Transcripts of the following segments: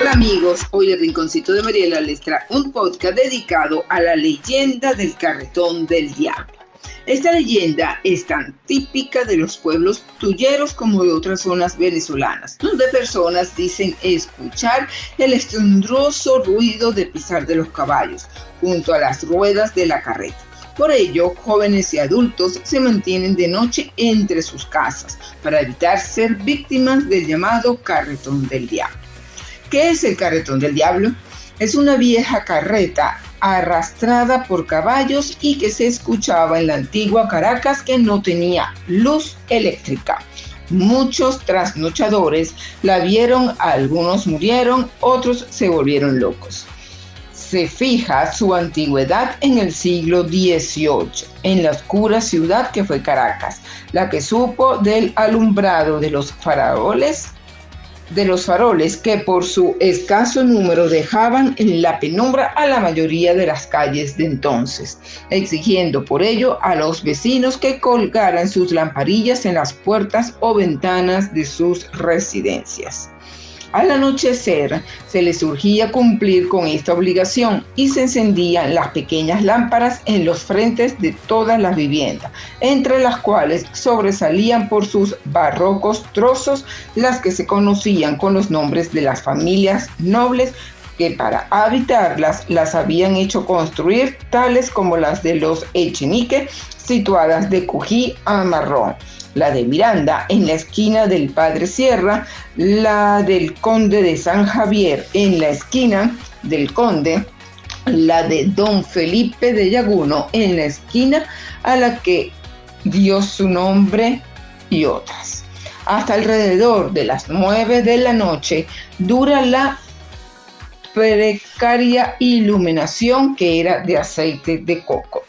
Hola amigos, hoy el Rinconcito de Mariela les trae un podcast dedicado a la leyenda del carretón del diablo. Esta leyenda es tan típica de los pueblos tulleros como de otras zonas venezolanas, donde personas dicen escuchar el estruendoso ruido de pisar de los caballos junto a las ruedas de la carreta. Por ello, jóvenes y adultos se mantienen de noche entre sus casas para evitar ser víctimas del llamado carretón del diablo. ¿Qué es el carretón del diablo? Es una vieja carreta arrastrada por caballos y que se escuchaba en la antigua Caracas que no tenía luz eléctrica. Muchos trasnochadores la vieron, algunos murieron, otros se volvieron locos. Se fija su antigüedad en el siglo XVIII, en la oscura ciudad que fue Caracas, la que supo del alumbrado de los faraoles de los faroles que por su escaso número dejaban en la penumbra a la mayoría de las calles de entonces, exigiendo por ello a los vecinos que colgaran sus lamparillas en las puertas o ventanas de sus residencias. Al anochecer se les surgía cumplir con esta obligación y se encendían las pequeñas lámparas en los frentes de todas las viviendas, entre las cuales sobresalían por sus barrocos trozos las que se conocían con los nombres de las familias nobles que para habitarlas las habían hecho construir, tales como las de los Echenique, situadas de Cují a Marrón. La de Miranda en la esquina del Padre Sierra, la del Conde de San Javier en la esquina del Conde, la de Don Felipe de Yaguno en la esquina a la que dio su nombre y otras. Hasta alrededor de las nueve de la noche dura la precaria iluminación que era de aceite de coco.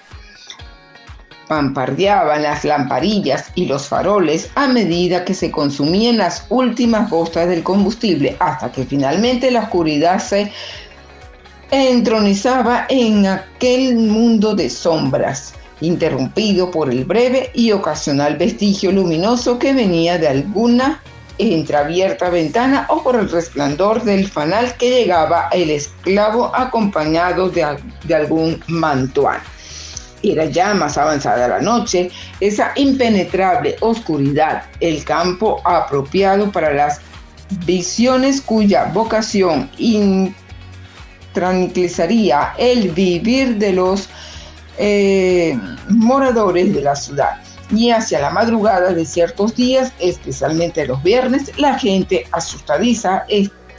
Pampardeaban las lamparillas y los faroles a medida que se consumían las últimas gotas del combustible hasta que finalmente la oscuridad se entronizaba en aquel mundo de sombras, interrumpido por el breve y ocasional vestigio luminoso que venía de alguna entreabierta ventana o por el resplandor del fanal que llegaba el esclavo acompañado de, de algún mantuán. Era ya más avanzada la noche, esa impenetrable oscuridad, el campo apropiado para las visiones cuya vocación tranquilizaría el vivir de los eh, moradores de la ciudad. Y hacia la madrugada de ciertos días, especialmente los viernes, la gente asustadiza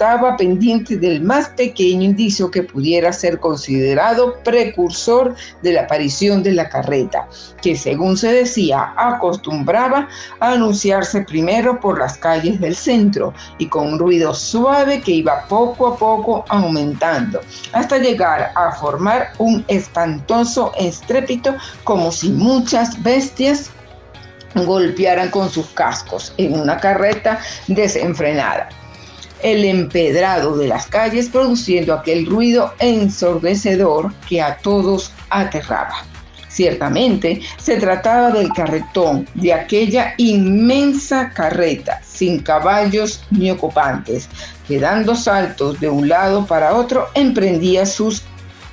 estaba pendiente del más pequeño indicio que pudiera ser considerado precursor de la aparición de la carreta, que según se decía acostumbraba a anunciarse primero por las calles del centro y con un ruido suave que iba poco a poco aumentando hasta llegar a formar un espantoso estrépito como si muchas bestias golpearan con sus cascos en una carreta desenfrenada el empedrado de las calles produciendo aquel ruido ensordecedor que a todos aterraba. Ciertamente se trataba del carretón, de aquella inmensa carreta, sin caballos ni ocupantes, que dando saltos de un lado para otro emprendía sus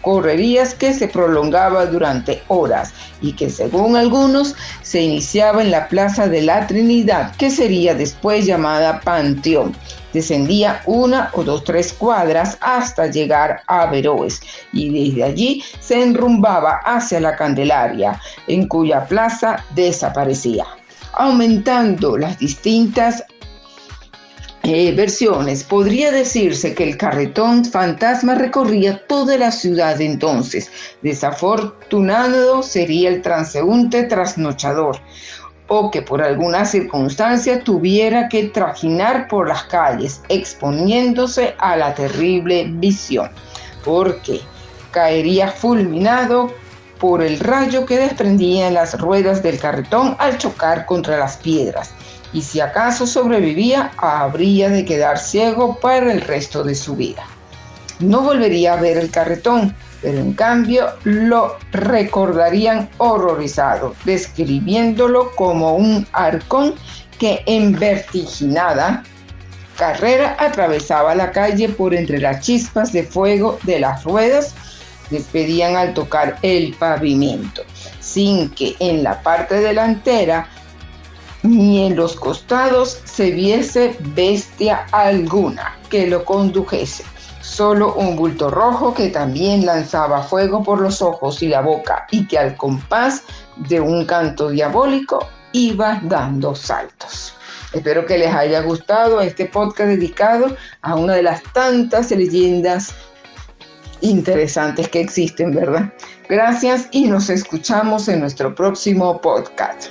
correrías que se prolongaba durante horas y que según algunos se iniciaba en la Plaza de la Trinidad, que sería después llamada Panteón, Descendía una o dos, tres cuadras hasta llegar a Veroes y desde allí se enrumbaba hacia la Candelaria, en cuya plaza desaparecía, aumentando las distintas versiones, podría decirse que el carretón fantasma recorría toda la ciudad entonces. Desafortunado sería el transeúnte trasnochador, o que por alguna circunstancia tuviera que trajinar por las calles, exponiéndose a la terrible visión, porque caería fulminado por el rayo que desprendía en las ruedas del carretón al chocar contra las piedras, y si acaso sobrevivía, habría de quedar ciego para el resto de su vida. No volvería a ver el carretón, pero en cambio lo recordarían horrorizado, describiéndolo como un arcón que en vertiginada carrera atravesaba la calle por entre las chispas de fuego de las ruedas despedían al tocar el pavimento, sin que en la parte delantera ni en los costados se viese bestia alguna que lo condujese. Solo un bulto rojo que también lanzaba fuego por los ojos y la boca y que al compás de un canto diabólico iba dando saltos. Espero que les haya gustado este podcast dedicado a una de las tantas leyendas interesantes que existen, ¿verdad? Gracias y nos escuchamos en nuestro próximo podcast.